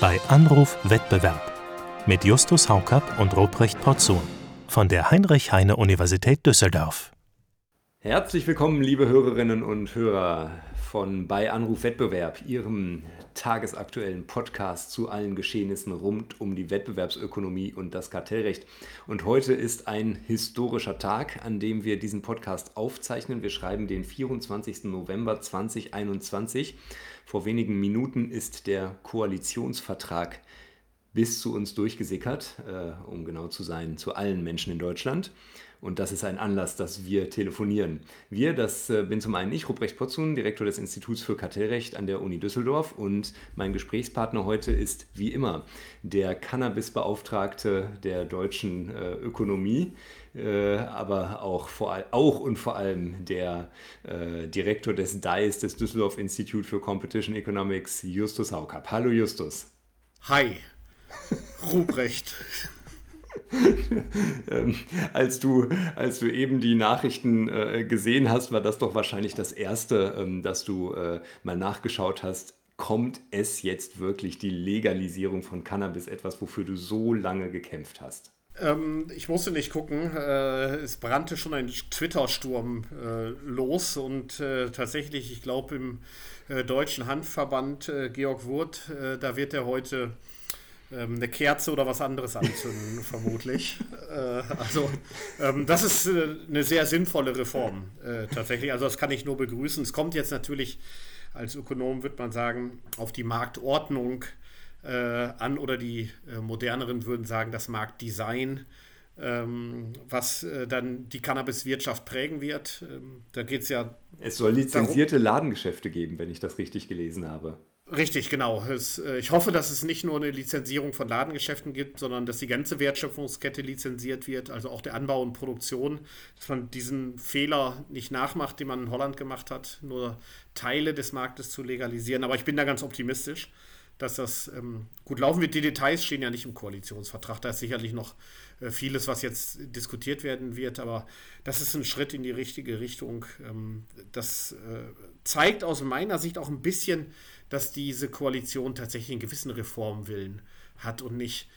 bei Anruf Wettbewerb mit Justus Haukapp und Ruprecht Porzun von der Heinrich-Heine-Universität Düsseldorf. Herzlich willkommen, liebe Hörerinnen und Hörer von bei Anruf Wettbewerb, Ihrem tagesaktuellen Podcast zu allen Geschehnissen rund um die Wettbewerbsökonomie und das Kartellrecht. Und heute ist ein historischer Tag, an dem wir diesen Podcast aufzeichnen. Wir schreiben den 24. November 2021. Vor wenigen Minuten ist der Koalitionsvertrag bis zu uns durchgesickert, äh, um genau zu sein, zu allen Menschen in Deutschland. Und das ist ein Anlass, dass wir telefonieren. Wir, das äh, bin zum einen ich, Ruprecht Potzun, Direktor des Instituts für Kartellrecht an der Uni Düsseldorf. Und mein Gesprächspartner heute ist wie immer der Cannabis-Beauftragte der deutschen äh, Ökonomie, äh, aber auch, vor, auch und vor allem der äh, Direktor des DICE, des Düsseldorf Institute for Competition Economics, Justus Haukapp. Hallo Justus. Hi, Ruprecht. ähm, als, du, als du eben die Nachrichten äh, gesehen hast, war das doch wahrscheinlich das Erste, ähm, dass du äh, mal nachgeschaut hast. Kommt es jetzt wirklich die Legalisierung von Cannabis, etwas, wofür du so lange gekämpft hast? Ähm, ich musste nicht gucken. Äh, es brannte schon ein Twitter-Sturm äh, los und äh, tatsächlich, ich glaube, im äh, Deutschen Handverband Georg Wurth, da wird er heute ähm, eine Kerze oder was anderes anzünden, vermutlich. Äh, also, ähm, das ist äh, eine sehr sinnvolle Reform äh, tatsächlich. Also, das kann ich nur begrüßen. Es kommt jetzt natürlich, als Ökonom würde man sagen, auf die Marktordnung äh, an oder die äh, moderneren würden sagen, das Marktdesign. Ähm, was äh, dann die Cannabiswirtschaft prägen wird. Ähm, da geht es ja. Es soll lizenzierte darum, Ladengeschäfte geben, wenn ich das richtig gelesen habe. Richtig, genau. Es, äh, ich hoffe, dass es nicht nur eine Lizenzierung von Ladengeschäften gibt, sondern dass die ganze Wertschöpfungskette lizenziert wird, also auch der Anbau und Produktion, dass man diesen Fehler nicht nachmacht, den man in Holland gemacht hat, nur Teile des Marktes zu legalisieren. Aber ich bin da ganz optimistisch, dass das ähm, gut laufen wird. Die Details stehen ja nicht im Koalitionsvertrag. Da ist sicherlich noch äh, vieles, was jetzt diskutiert werden wird, aber das ist ein Schritt in die richtige Richtung. Ähm, das äh, zeigt aus meiner Sicht auch ein bisschen, dass diese Koalition tatsächlich einen gewissen Reformwillen hat und nicht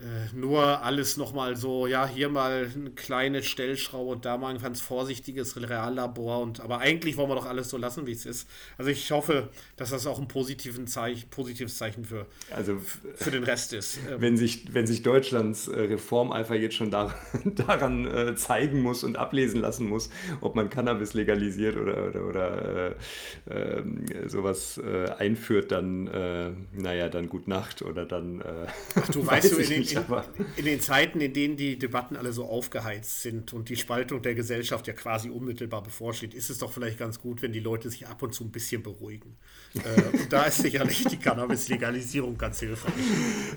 äh, nur alles nochmal so, ja, hier mal eine kleine Stellschraube und da mal ein ganz vorsichtiges Reallabor. Und, aber eigentlich wollen wir doch alles so lassen, wie es ist. Also ich hoffe, dass das auch ein positiven Zeich, positives Zeichen für, also, für den Rest ist. Ähm, wenn sich, wenn sich Deutschlands äh, Reformeifer jetzt schon da, daran äh, zeigen muss und ablesen lassen muss, ob man Cannabis legalisiert oder, oder, oder äh, ähm, sowas äh, einführt, dann, äh, naja, dann gut Nacht oder dann. Ach, du weißt du, in den, in, in, den Zeiten, in denen die Debatten alle so aufgeheizt sind und die Spaltung der Gesellschaft ja quasi unmittelbar bevorsteht, ist es doch vielleicht ganz gut, wenn die Leute sich ab und zu ein bisschen beruhigen. äh, und da ist sicherlich die Cannabis-Legalisierung ganz hilfreich.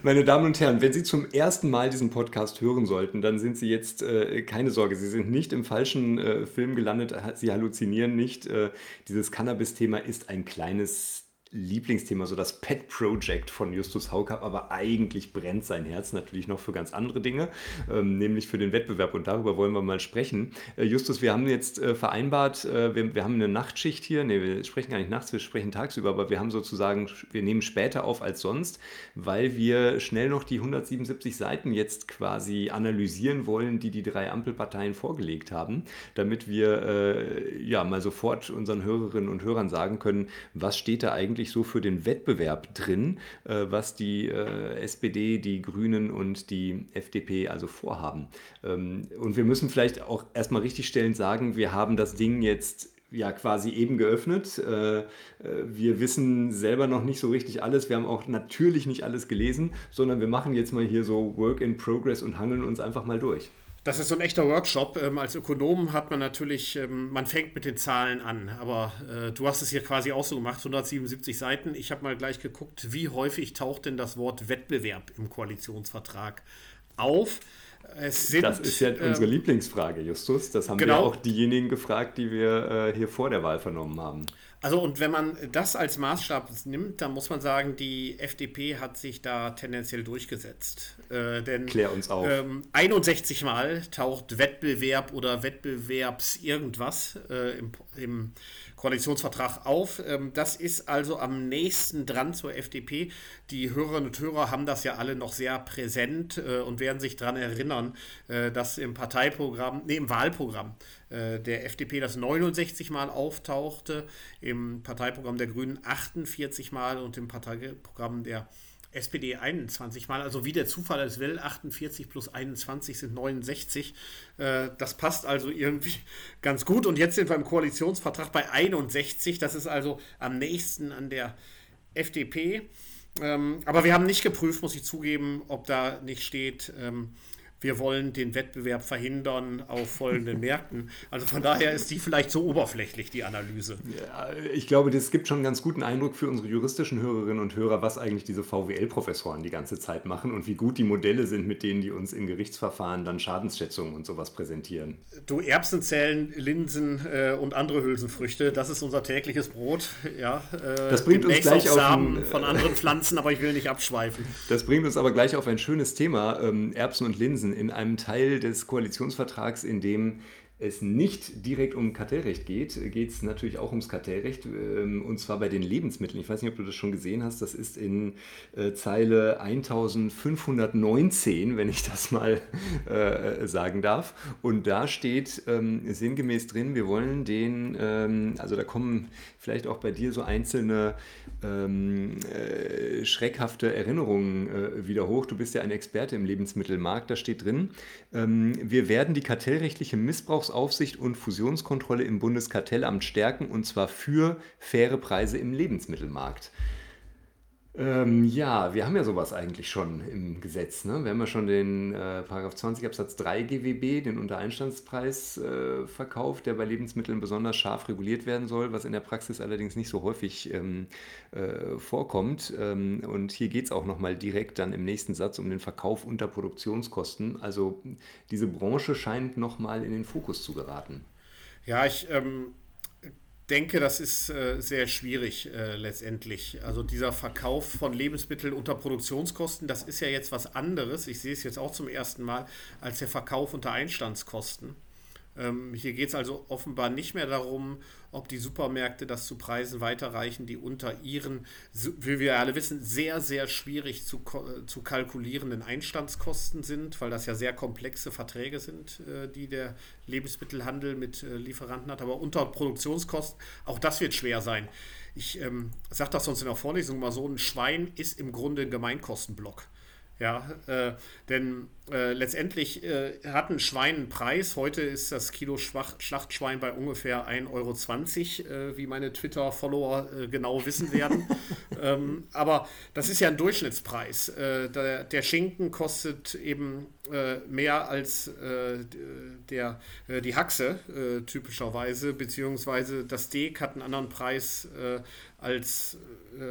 Meine Damen und Herren, wenn Sie zum ersten Mal diesen Podcast hören sollten, dann sind Sie jetzt äh, keine Sorge, Sie sind nicht im falschen äh, Film gelandet, Sie halluzinieren nicht. Äh, dieses Cannabis-Thema ist ein kleines Lieblingsthema, so das Pet Project von Justus Haukapp, aber eigentlich brennt sein Herz natürlich noch für ganz andere Dinge, ähm, nämlich für den Wettbewerb und darüber wollen wir mal sprechen. Äh, Justus, wir haben jetzt äh, vereinbart, äh, wir, wir, haben eine Nachtschicht hier, ne, wir sprechen gar nicht nachts, wir sprechen tagsüber, aber wir haben sozusagen, wir nehmen später auf als sonst, weil wir schnell noch die 177 Seiten jetzt quasi analysieren wollen, die die drei Ampelparteien vorgelegt haben, damit wir äh, ja mal sofort unseren Hörerinnen und Hörern sagen können, was steht da eigentlich wirklich so für den Wettbewerb drin, äh, was die äh, SPD, die Grünen und die FDP also vorhaben. Ähm, und wir müssen vielleicht auch erstmal richtigstellend sagen, wir haben das Ding jetzt ja quasi eben geöffnet. Äh, wir wissen selber noch nicht so richtig alles. Wir haben auch natürlich nicht alles gelesen, sondern wir machen jetzt mal hier so Work in Progress und hangeln uns einfach mal durch. Das ist so ein echter Workshop. Ähm, als Ökonom hat man natürlich, ähm, man fängt mit den Zahlen an, aber äh, du hast es hier quasi auch so gemacht, 177 Seiten. Ich habe mal gleich geguckt, wie häufig taucht denn das Wort Wettbewerb im Koalitionsvertrag auf. Sind, das ist ja ähm, unsere Lieblingsfrage, Justus. Das haben genau. wir auch diejenigen gefragt, die wir äh, hier vor der Wahl vernommen haben. Also und wenn man das als Maßstab nimmt, dann muss man sagen, die FDP hat sich da tendenziell durchgesetzt. Äh, denn Klär uns auf. Ähm, 61 Mal taucht Wettbewerb oder Wettbewerbs irgendwas äh, im, im Koalitionsvertrag auf. Ähm, das ist also am nächsten dran zur FDP. Die Hörerinnen und Hörer haben das ja alle noch sehr präsent äh, und werden sich daran erinnern, äh, dass im Parteiprogramm, nee, im Wahlprogramm äh, der FDP das 69 Mal auftauchte, im Parteiprogramm der Grünen 48 Mal und im Parteiprogramm der SPD 21 Mal, also wie der Zufall es will, 48 plus 21 sind 69. Äh, das passt also irgendwie ganz gut. Und jetzt sind wir im Koalitionsvertrag bei 61. Das ist also am nächsten an der FDP. Ähm, aber wir haben nicht geprüft, muss ich zugeben, ob da nicht steht, ähm, wir wollen den Wettbewerb verhindern auf folgenden Märkten. Also von daher ist die vielleicht so oberflächlich, die Analyse. Ja, ich glaube, das gibt schon einen ganz guten Eindruck für unsere juristischen Hörerinnen und Hörer, was eigentlich diese VWL-Professoren die ganze Zeit machen und wie gut die Modelle sind, mit denen die uns in Gerichtsverfahren dann Schadensschätzungen und sowas präsentieren. Du Erbsenzellen, Linsen äh, und andere Hülsenfrüchte, das ist unser tägliches Brot. Ja, äh, das bringt uns gleich auf Samen ein, von anderen Pflanzen, aber ich will nicht abschweifen. Das bringt uns aber gleich auf ein schönes Thema, ähm, Erbsen und Linsen in einem Teil des Koalitionsvertrags, in dem es nicht direkt um Kartellrecht geht, geht es natürlich auch ums Kartellrecht ähm, und zwar bei den Lebensmitteln. Ich weiß nicht, ob du das schon gesehen hast. Das ist in äh, Zeile 1519, wenn ich das mal äh, sagen darf. Und da steht ähm, sinngemäß drin, wir wollen den, ähm, also da kommen vielleicht auch bei dir so einzelne äh, schreckhafte Erinnerungen äh, wieder hoch. Du bist ja ein Experte im Lebensmittelmarkt. Da steht drin, wir werden die kartellrechtliche Missbrauchsaufsicht und Fusionskontrolle im Bundeskartellamt stärken und zwar für faire Preise im Lebensmittelmarkt. Ähm, ja, wir haben ja sowas eigentlich schon im Gesetz. Ne? Wir haben ja schon den äh, Paragraph 20 Absatz 3 GWB, den Untereinstandspreis äh, verkauft, der bei Lebensmitteln besonders scharf reguliert werden soll, was in der Praxis allerdings nicht so häufig ähm, äh, vorkommt. Ähm, und hier geht es auch nochmal direkt dann im nächsten Satz um den Verkauf unter Produktionskosten. Also diese Branche scheint nochmal in den Fokus zu geraten. Ja, ich ähm, denke, das ist äh, sehr schwierig äh, letztendlich. Also dieser Verkauf von Lebensmitteln unter Produktionskosten, das ist ja jetzt was anderes. Ich sehe es jetzt auch zum ersten Mal als der Verkauf unter Einstandskosten. Ähm, hier geht es also offenbar nicht mehr darum, ob die Supermärkte das zu Preisen weiterreichen, die unter ihren, wie wir alle wissen, sehr, sehr schwierig zu, zu kalkulierenden Einstandskosten sind, weil das ja sehr komplexe Verträge sind, äh, die der Lebensmittelhandel mit äh, Lieferanten hat. Aber unter Produktionskosten, auch das wird schwer sein. Ich ähm, sage das sonst in der Vorlesung mal so, ein Schwein ist im Grunde ein Gemeinkostenblock. Ja, äh, denn äh, letztendlich äh, hat ein Schwein einen Preis. Heute ist das Kilo Schwach Schlachtschwein bei ungefähr 1,20 Euro, äh, wie meine Twitter-Follower äh, genau wissen werden. ähm, aber das ist ja ein Durchschnittspreis. Äh, der, der, Schinken kostet eben mehr als der, die Haxe typischerweise, beziehungsweise das Steak hat einen anderen Preis als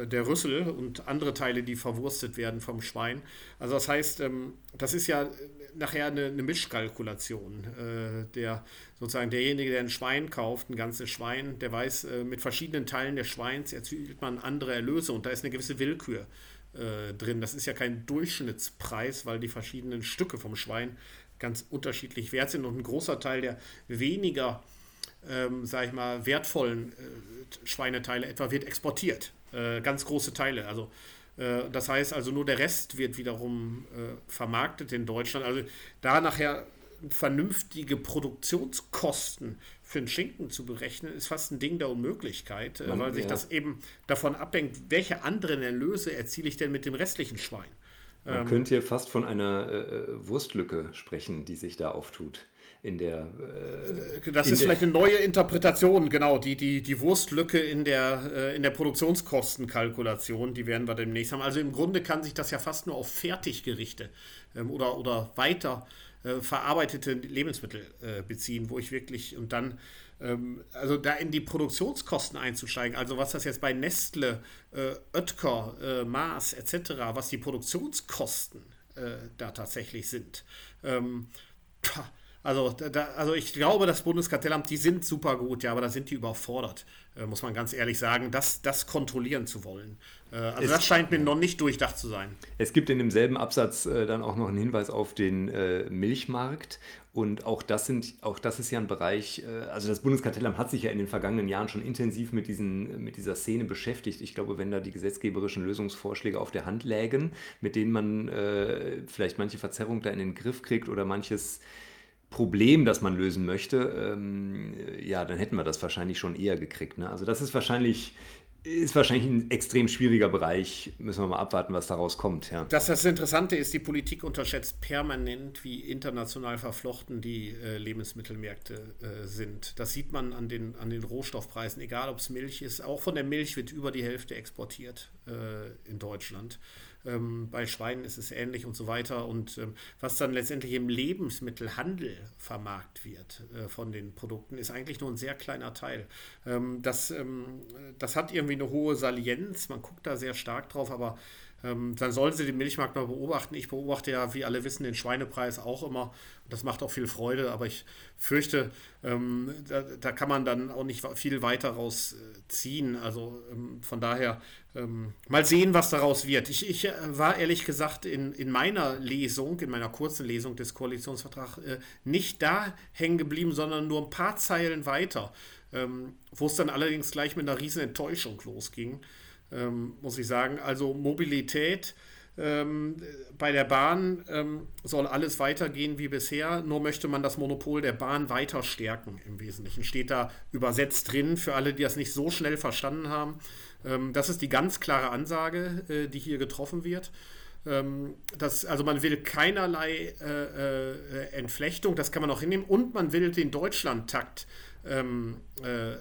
der Rüssel und andere Teile, die verwurstet werden vom Schwein. Also das heißt, ähm, das ist ja nachher eine, eine Mischkalkulation. Äh, der sozusagen derjenige, der ein Schwein kauft, ein ganzes Schwein, der weiß, äh, mit verschiedenen Teilen des Schweins erzielt man andere Erlöse und da ist eine gewisse Willkür äh, drin. Das ist ja kein Durchschnittspreis, weil die verschiedenen Stücke vom Schwein ganz unterschiedlich wert sind und ein großer Teil der weniger, ähm, sag ich mal, wertvollen äh, Schweineteile etwa wird exportiert. Äh, ganz große Teile. Also äh, das heißt also, nur der Rest wird wiederum äh, vermarktet in Deutschland. Also da nachher vernünftige Produktionskosten für einen Schinken zu berechnen, ist fast ein Ding der Unmöglichkeit, äh, Man, weil sich ja. das eben davon abhängt, welche anderen Erlöse erziele ich denn mit dem restlichen Schwein. Man ähm, könnte hier fast von einer äh, Wurstlücke sprechen, die sich da auftut in der. Äh, das in ist vielleicht eine neue Interpretation, genau. Die, die, die Wurstlücke in der, äh, in der Produktionskostenkalkulation, die werden wir demnächst haben. Also im Grunde kann sich das ja fast nur auf Fertiggerichte ähm, oder, oder weiter äh, verarbeitete Lebensmittel äh, beziehen, wo ich wirklich und dann ähm, also da in die Produktionskosten einzusteigen, also was das jetzt bei Nestle, äh, Oetker, äh, Mars etc., was die Produktionskosten da tatsächlich sind. Ähm, Also, da, also ich glaube, das Bundeskartellamt, die sind super gut, ja, aber da sind die überfordert, äh, muss man ganz ehrlich sagen, das, das kontrollieren zu wollen. Äh, also es, das scheint mir noch nicht durchdacht zu sein. Es gibt in demselben Absatz äh, dann auch noch einen Hinweis auf den äh, Milchmarkt. Und auch das, sind, auch das ist ja ein Bereich, äh, also das Bundeskartellamt hat sich ja in den vergangenen Jahren schon intensiv mit, diesen, mit dieser Szene beschäftigt. Ich glaube, wenn da die gesetzgeberischen Lösungsvorschläge auf der Hand lägen, mit denen man äh, vielleicht manche Verzerrung da in den Griff kriegt oder manches Problem, das man lösen möchte, ähm, ja, dann hätten wir das wahrscheinlich schon eher gekriegt. Ne? Also das ist wahrscheinlich ist wahrscheinlich ein extrem schwieriger Bereich. Müssen wir mal abwarten, was daraus kommt. Ja. Das, das Interessante ist, die Politik unterschätzt permanent, wie international verflochten die äh, Lebensmittelmärkte äh, sind. Das sieht man an den, an den Rohstoffpreisen, egal ob es Milch ist. Auch von der Milch wird über die Hälfte exportiert äh, in Deutschland. Ähm, bei Schweinen ist es ähnlich und so weiter. Und ähm, was dann letztendlich im Lebensmittelhandel vermarkt wird äh, von den Produkten, ist eigentlich nur ein sehr kleiner Teil. Ähm, das, ähm, das hat irgendwie eine hohe Salienz, man guckt da sehr stark drauf, aber ähm, dann sollen Sie den Milchmarkt mal beobachten. Ich beobachte ja, wie alle wissen, den Schweinepreis auch immer. Das macht auch viel Freude, aber ich fürchte, ähm, da, da, kann man dann auch nicht viel weiter rausziehen. Also ähm, von daher ähm, mal sehen, was daraus wird. Ich, ich äh, war ehrlich gesagt in, in meiner Lesung, in meiner kurzen Lesung des Koalitionsvertrags, äh, nicht da hängen geblieben, sondern nur ein paar Zeilen weiter, ähm, wo es dann allerdings gleich mit einer riesen Enttäuschung losging ähm, muss ich sagen. Also Mobilität ähm, bei der Bahn ähm, soll alles weitergehen wie bisher, nur möchte man das Monopol der Bahn weiter stärken im Wesentlichen. Steht da übersetzt drin für alle, die das nicht so schnell verstanden haben. Ähm, das ist die ganz klare Ansage, äh, die hier getroffen wird. Ähm, das, also man will keinerlei äh, äh, Entflechtung, das kann man auch hinnehmen, und man will den Deutschlandtakt ähm, äh, äh,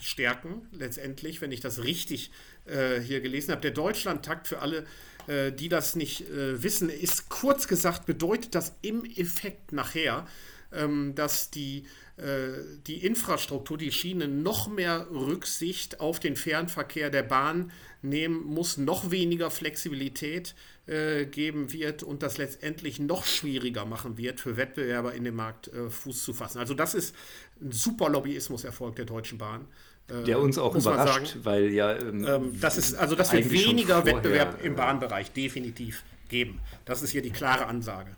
stärken, letztendlich, wenn ich das richtig äh, hier gelesen habe. Der Deutschlandtakt für alle, äh, die das nicht äh, wissen, ist kurz gesagt, bedeutet das im Effekt nachher, ähm, dass die, äh, die Infrastruktur, die Schienen noch mehr Rücksicht auf den Fernverkehr der Bahn nehmen muss, noch weniger Flexibilität äh, geben wird und das letztendlich noch schwieriger machen wird, für Wettbewerber in dem Markt äh, Fuß zu fassen. Also das ist ein super Lobbyismuserfolg der Deutschen Bahn. Der uns auch überrascht, weil ja. Ähm, ähm, das ist, also das wird weniger Wettbewerb im Bahnbereich definitiv geben. Das ist hier die klare Ansage.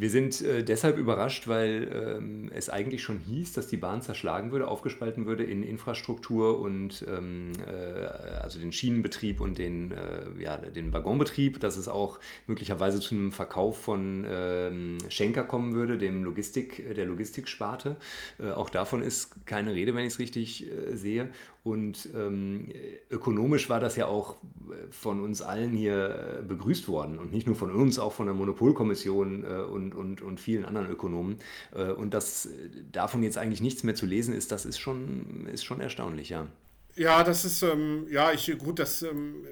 Wir sind äh, deshalb überrascht, weil ähm, es eigentlich schon hieß, dass die Bahn zerschlagen würde, aufgespalten würde in Infrastruktur und ähm, äh, also den Schienenbetrieb und den, äh, ja, den Waggonbetrieb, dass es auch möglicherweise zu einem Verkauf von ähm, Schenker kommen würde, dem Logistik, der Logistiksparte. Äh, auch davon ist keine Rede, wenn ich es richtig äh, sehe. Und ähm, ökonomisch war das ja auch äh, von uns allen hier äh, begrüßt worden. Und nicht nur von uns, auch von der Monopolkommission äh, und, und, und vielen anderen Ökonomen. Äh, und dass äh, davon jetzt eigentlich nichts mehr zu lesen ist, das ist schon, ist schon erstaunlich, ja. Ja, das ist, ähm, ja, ich, gut, das. Ähm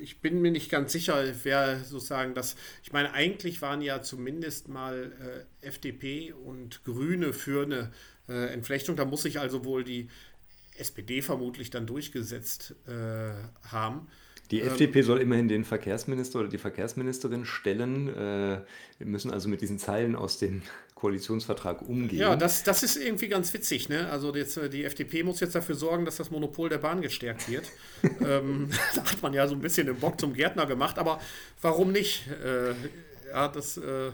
ich bin mir nicht ganz sicher, wer sozusagen das. Ich meine, eigentlich waren ja zumindest mal äh, FDP und Grüne für eine äh, Entflechtung. Da muss sich also wohl die SPD vermutlich dann durchgesetzt äh, haben. Die ähm, FDP soll immerhin den Verkehrsminister oder die Verkehrsministerin stellen. Äh, wir müssen also mit diesen Zeilen aus dem Koalitionsvertrag umgehen. Ja, das, das ist irgendwie ganz witzig. Ne? Also jetzt, äh, die FDP muss jetzt dafür sorgen, dass das Monopol der Bahn gestärkt wird. ähm, da hat man ja so ein bisschen den Bock zum Gärtner gemacht, aber warum nicht? Äh, ja, das äh,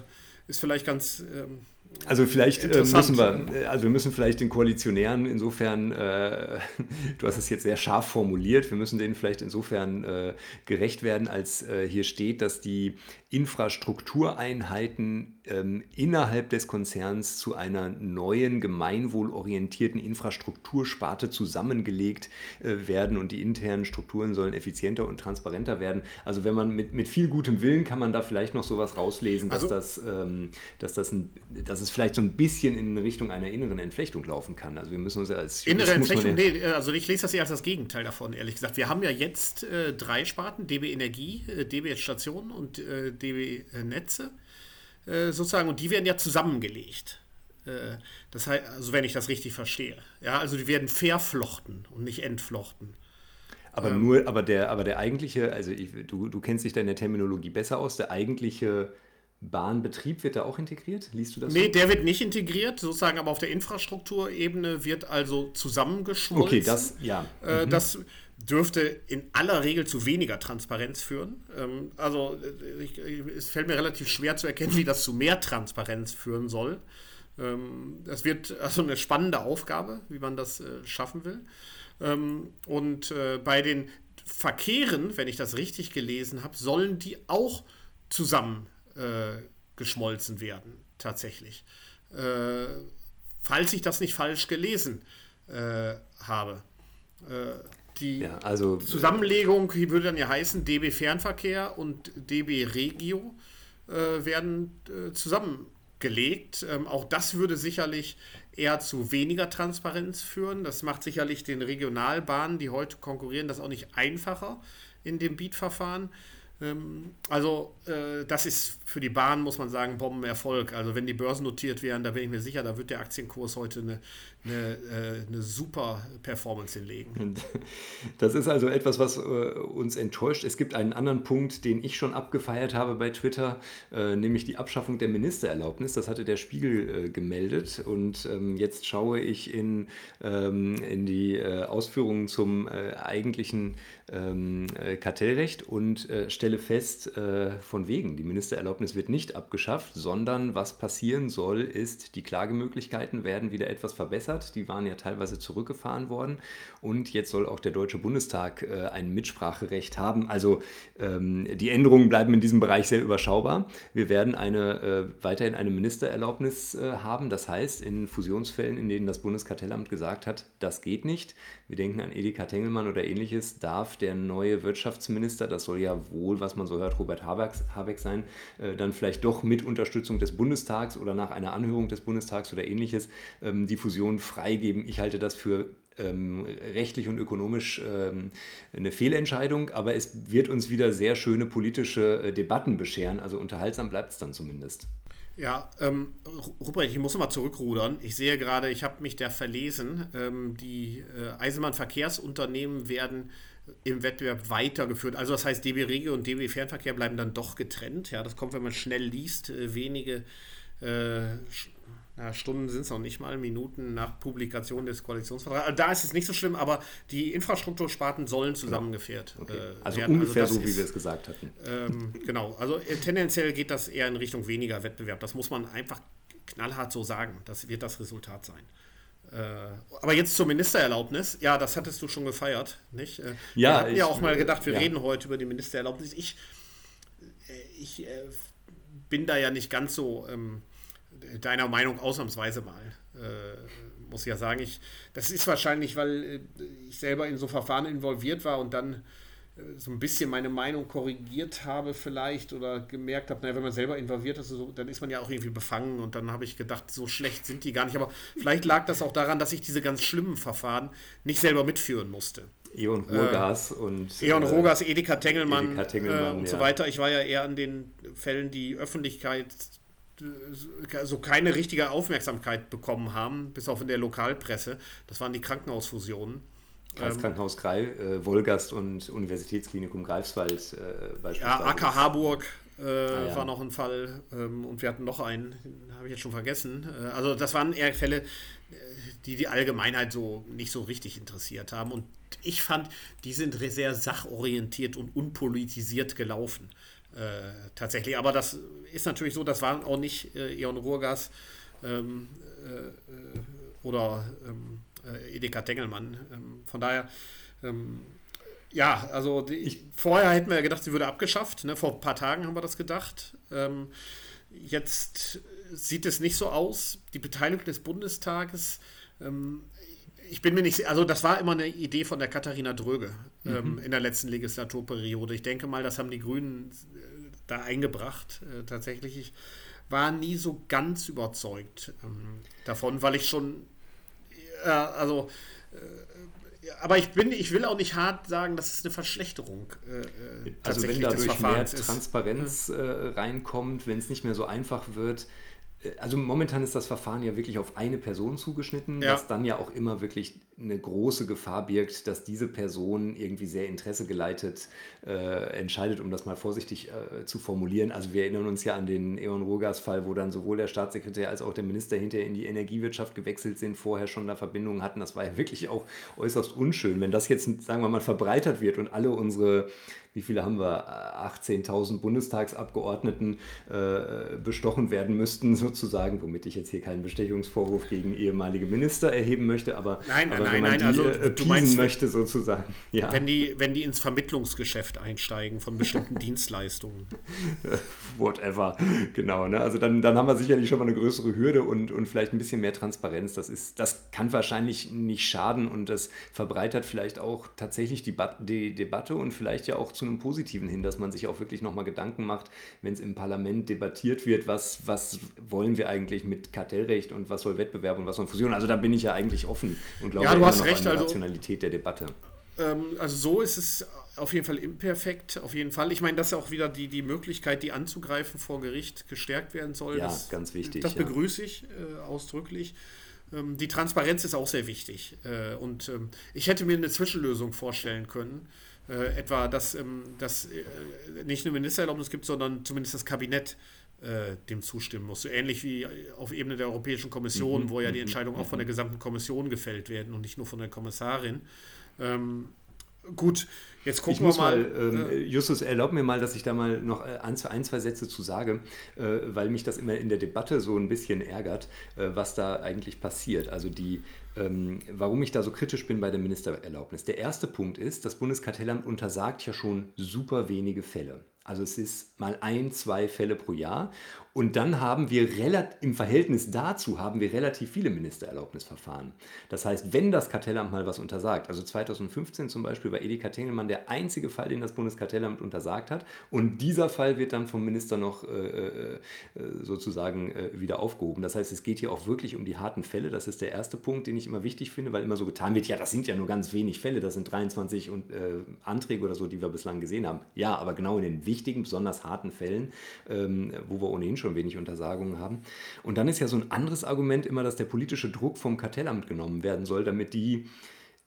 ist vielleicht ganz. Ähm, also vielleicht äh, müssen wir, äh, also wir müssen vielleicht den Koalitionären insofern, äh, du hast es jetzt sehr scharf formuliert, wir müssen denen vielleicht insofern äh, gerecht werden, als äh, hier steht, dass die Infrastruktureinheiten ähm, innerhalb des Konzerns zu einer neuen gemeinwohlorientierten Infrastruktursparte zusammengelegt äh, werden und die internen Strukturen sollen effizienter und transparenter werden. Also wenn man mit, mit viel gutem Willen kann man da vielleicht noch sowas rauslesen, dass, also, das, ähm, dass, das ein, dass es vielleicht so ein bisschen in Richtung einer inneren Entflechtung laufen kann. Also wir müssen uns als Innere Entflechtung, nee, also ich lese das eher als das Gegenteil davon, ehrlich gesagt. Wir haben ja jetzt äh, drei Sparten, DB Energie, äh, DB Station und äh, DB-Netze äh, sozusagen und die werden ja zusammengelegt. Äh, das heißt, also wenn ich das richtig verstehe. Ja, also die werden verflochten und nicht entflochten. Aber ähm, nur, aber der, aber der eigentliche, also ich, du, du kennst dich da in der Terminologie besser aus, der eigentliche Bahnbetrieb wird da auch integriert? Liest du das? Nee, so? der wird nicht integriert, sozusagen, aber auf der Infrastrukturebene wird also zusammengeschmolzen. Okay, das, ja. Äh, mhm. Das dürfte in aller Regel zu weniger Transparenz führen. Ähm, also äh, ich, es fällt mir relativ schwer zu erkennen, wie das zu mehr Transparenz führen soll. Ähm, das wird also eine spannende Aufgabe, wie man das äh, schaffen will. Ähm, und äh, bei den Verkehren, wenn ich das richtig gelesen habe, sollen die auch zusammen äh, werden, tatsächlich. Äh, falls ich das nicht falsch gelesen äh, habe. Die ja, also, Zusammenlegung würde dann ja heißen, DB Fernverkehr und DB Regio äh, werden äh, zusammengelegt. Ähm, auch das würde sicherlich eher zu weniger Transparenz führen. Das macht sicherlich den Regionalbahnen, die heute konkurrieren, das auch nicht einfacher in dem Beat-Verfahren. Ähm, also äh, das ist für die Bahn, muss man sagen, Bombenerfolg. Also wenn die Börsen notiert wären, da bin ich mir sicher, da wird der Aktienkurs heute eine, eine, äh, eine super Performance hinlegen. Das ist also etwas, was äh, uns enttäuscht. Es gibt einen anderen Punkt, den ich schon abgefeiert habe bei Twitter, äh, nämlich die Abschaffung der Ministererlaubnis. Das hatte der Spiegel gemeldet und ähm, jetzt schaue ich in, ähm, in die Ausführungen zum eigentlichen ähm, Kartellrecht und stelle fest, von wegen, die Ministererlaubnis wird nicht abgeschafft, sondern was passieren soll, ist, die Klagemöglichkeiten werden wieder etwas verbessert. Die waren ja teilweise zurückgefahren worden und jetzt soll auch der Deutsche Bundestag äh, ein Mitspracherecht haben. Also ähm, die Änderungen bleiben in diesem Bereich sehr überschaubar. Wir werden eine, äh, weiterhin eine Ministererlaubnis äh, haben. Das heißt, in Fusionsfällen, in denen das Bundeskartellamt gesagt hat, das geht nicht, wir denken an Edeka Tengelmann oder ähnliches, darf der neue Wirtschaftsminister, das soll ja wohl, was man so hört, Robert Habeck, Habeck sein, äh, dann vielleicht doch mit Unterstützung des Bundestags oder nach einer Anhörung des Bundestags oder ähnliches ähm, die Fusion freigeben. Ich halte das für ähm, rechtlich und ökonomisch ähm, eine Fehlentscheidung, aber es wird uns wieder sehr schöne politische äh, Debatten bescheren. Also unterhaltsam bleibt es dann zumindest. Ja, ähm, Ruprecht, ich muss mal zurückrudern. Ich sehe gerade, ich habe mich da verlesen. Ähm, die äh, Eisenbahnverkehrsunternehmen werden im Wettbewerb weitergeführt. Also das heißt, DB Regio und DB Fernverkehr bleiben dann doch getrennt. Ja, das kommt, wenn man schnell liest, äh, wenige äh, ja, Stunden sind es noch nicht mal, Minuten nach Publikation des Koalitionsvertrags. Also da ist es nicht so schlimm, aber die Infrastruktursparten sollen genau. zusammengeführt okay. äh, also werden. ungefähr also so, wie wir es gesagt hatten. Ähm, genau, also äh, tendenziell geht das eher in Richtung weniger Wettbewerb. Das muss man einfach knallhart so sagen. Das wird das Resultat sein. Äh, aber jetzt zur Ministererlaubnis. Ja, das hattest du schon gefeiert, nicht? Äh, ja, wir hatten ich, ja auch mal gedacht, wir ja. reden heute über die Ministererlaubnis. Ich, äh, ich äh, bin da ja nicht ganz so ähm, deiner Meinung ausnahmsweise mal. Äh, muss ich ja sagen, ich, das ist wahrscheinlich, weil äh, ich selber in so Verfahren involviert war und dann äh, so ein bisschen meine Meinung korrigiert habe vielleicht oder gemerkt habe, naja, wenn man selber involviert ist, so, dann ist man ja auch irgendwie befangen und dann habe ich gedacht, so schlecht sind die gar nicht. Aber vielleicht lag das auch daran, dass ich diese ganz schlimmen Verfahren nicht selber mitführen musste. Eon Rogas äh, und Eon Rogas, Edeka Tengelmann, Edeka Tengelmann äh, und ja. so weiter. Ich war ja eher an den Fällen, die Öffentlichkeit so keine richtige Aufmerksamkeit bekommen haben, bis auf in der Lokalpresse. Das waren die Krankenhausfusionen. Kreiskrankenhaus ähm, Greif, äh, Wolgast und Universitätsklinikum Greifswald äh, beispielsweise. Ja, Acker Harburg äh, ah, ja. war noch ein Fall ähm, und wir hatten noch einen, den habe ich jetzt schon vergessen. Äh, also das waren eher Fälle, äh, die die Allgemeinheit so nicht so richtig interessiert haben und ich fand, die sind sehr sachorientiert und unpolitisiert gelaufen. Äh, tatsächlich. Aber das ist natürlich so, das waren auch nicht äh, Eon Ruhrgas ähm, äh, oder ähm, äh, Edeka Tengelmann. Ähm, von daher, ähm, ja, also die, ich, vorher hätten wir ja gedacht, sie würde abgeschafft. Ne? Vor ein paar Tagen haben wir das gedacht. Ähm, jetzt sieht es nicht so aus. Die Beteiligung des Bundestages ähm, ich bin mir nicht, also das war immer eine Idee von der Katharina Dröge mhm. ähm, in der letzten Legislaturperiode. Ich denke mal, das haben die Grünen äh, da eingebracht. Äh, tatsächlich, ich war nie so ganz überzeugt ähm, davon, weil ich schon, äh, also, äh, aber ich bin, ich will auch nicht hart sagen, dass es eine Verschlechterung äh, Also wenn dadurch mehr Transparenz äh, reinkommt, wenn es nicht mehr so einfach wird, also momentan ist das Verfahren ja wirklich auf eine Person zugeschnitten, ja. was dann ja auch immer wirklich eine große Gefahr birgt, dass diese Person irgendwie sehr interessegeleitet äh, entscheidet, um das mal vorsichtig äh, zu formulieren. Also wir erinnern uns ja an den Eon Rogas-Fall, wo dann sowohl der Staatssekretär als auch der Minister hinterher in die Energiewirtschaft gewechselt sind, vorher schon da Verbindungen hatten. Das war ja wirklich auch äußerst unschön. Wenn das jetzt, sagen wir mal, verbreitert wird und alle unsere wie viele haben wir, 18.000 Bundestagsabgeordneten äh, bestochen werden müssten, sozusagen, womit ich jetzt hier keinen Bestechungsvorwurf gegen ehemalige Minister erheben möchte, aber, nein, aber nein, wenn man nein, die also, äh, du meinst, möchte, sozusagen. Ja. Wenn, die, wenn die ins Vermittlungsgeschäft einsteigen von bestimmten Dienstleistungen. Whatever, genau. Ne? Also dann, dann haben wir sicherlich schon mal eine größere Hürde und, und vielleicht ein bisschen mehr Transparenz. Das, ist, das kann wahrscheinlich nicht schaden und das verbreitert vielleicht auch tatsächlich die, die Debatte und vielleicht ja auch zu einem Positiven hin, dass man sich auch wirklich nochmal Gedanken macht, wenn es im Parlament debattiert wird, was, was wollen wir eigentlich mit Kartellrecht und was soll Wettbewerb und was soll Fusion. Also da bin ich ja eigentlich offen und glaube ja, du hast recht, an die also, Rationalität der Debatte. Ähm, also so ist es auf jeden Fall imperfekt, auf jeden Fall. Ich meine, dass ja auch wieder die, die Möglichkeit, die anzugreifen vor Gericht gestärkt werden soll. Ja, das, ganz wichtig. Das begrüße ich äh, ausdrücklich. Ähm, die Transparenz ist auch sehr wichtig. Äh, und ähm, ich hätte mir eine Zwischenlösung vorstellen können äh, etwa, dass, ähm, dass äh, nicht eine Ministererlaubnis gibt, sondern zumindest das Kabinett äh, dem zustimmen muss. So ähnlich wie auf Ebene der Europäischen Kommission, mhm. wo ja die mhm. Entscheidungen auch von der mhm. gesamten Kommission gefällt werden und nicht nur von der Kommissarin. Ähm, Gut, jetzt gucken wir mal. mal ähm, äh, Justus, erlaub mir mal, dass ich da mal noch äh, ein, ein zwei Sätze zu sage, äh, weil mich das immer in der Debatte so ein bisschen ärgert, äh, was da eigentlich passiert. Also die, ähm, warum ich da so kritisch bin bei der Ministererlaubnis. Der erste Punkt ist, das Bundeskartellamt untersagt ja schon super wenige Fälle. Also es ist mal ein, zwei Fälle pro Jahr. Und dann haben wir im Verhältnis dazu haben wir relativ viele Ministererlaubnisverfahren. Das heißt, wenn das Kartellamt mal was untersagt, also 2015 zum Beispiel war Edeka Tengelmann der einzige Fall, den das Bundeskartellamt untersagt hat. Und dieser Fall wird dann vom Minister noch äh, äh, sozusagen äh, wieder aufgehoben. Das heißt, es geht hier auch wirklich um die harten Fälle. Das ist der erste Punkt, den ich immer wichtig finde, weil immer so getan wird, ja, das sind ja nur ganz wenig Fälle, das sind 23 und, äh, Anträge oder so, die wir bislang gesehen haben. Ja, aber genau in den wichtigen, besonders harten Fällen, ähm, wo wir ohnehin schon wenig Untersagungen haben. Und dann ist ja so ein anderes Argument immer, dass der politische Druck vom Kartellamt genommen werden soll, damit die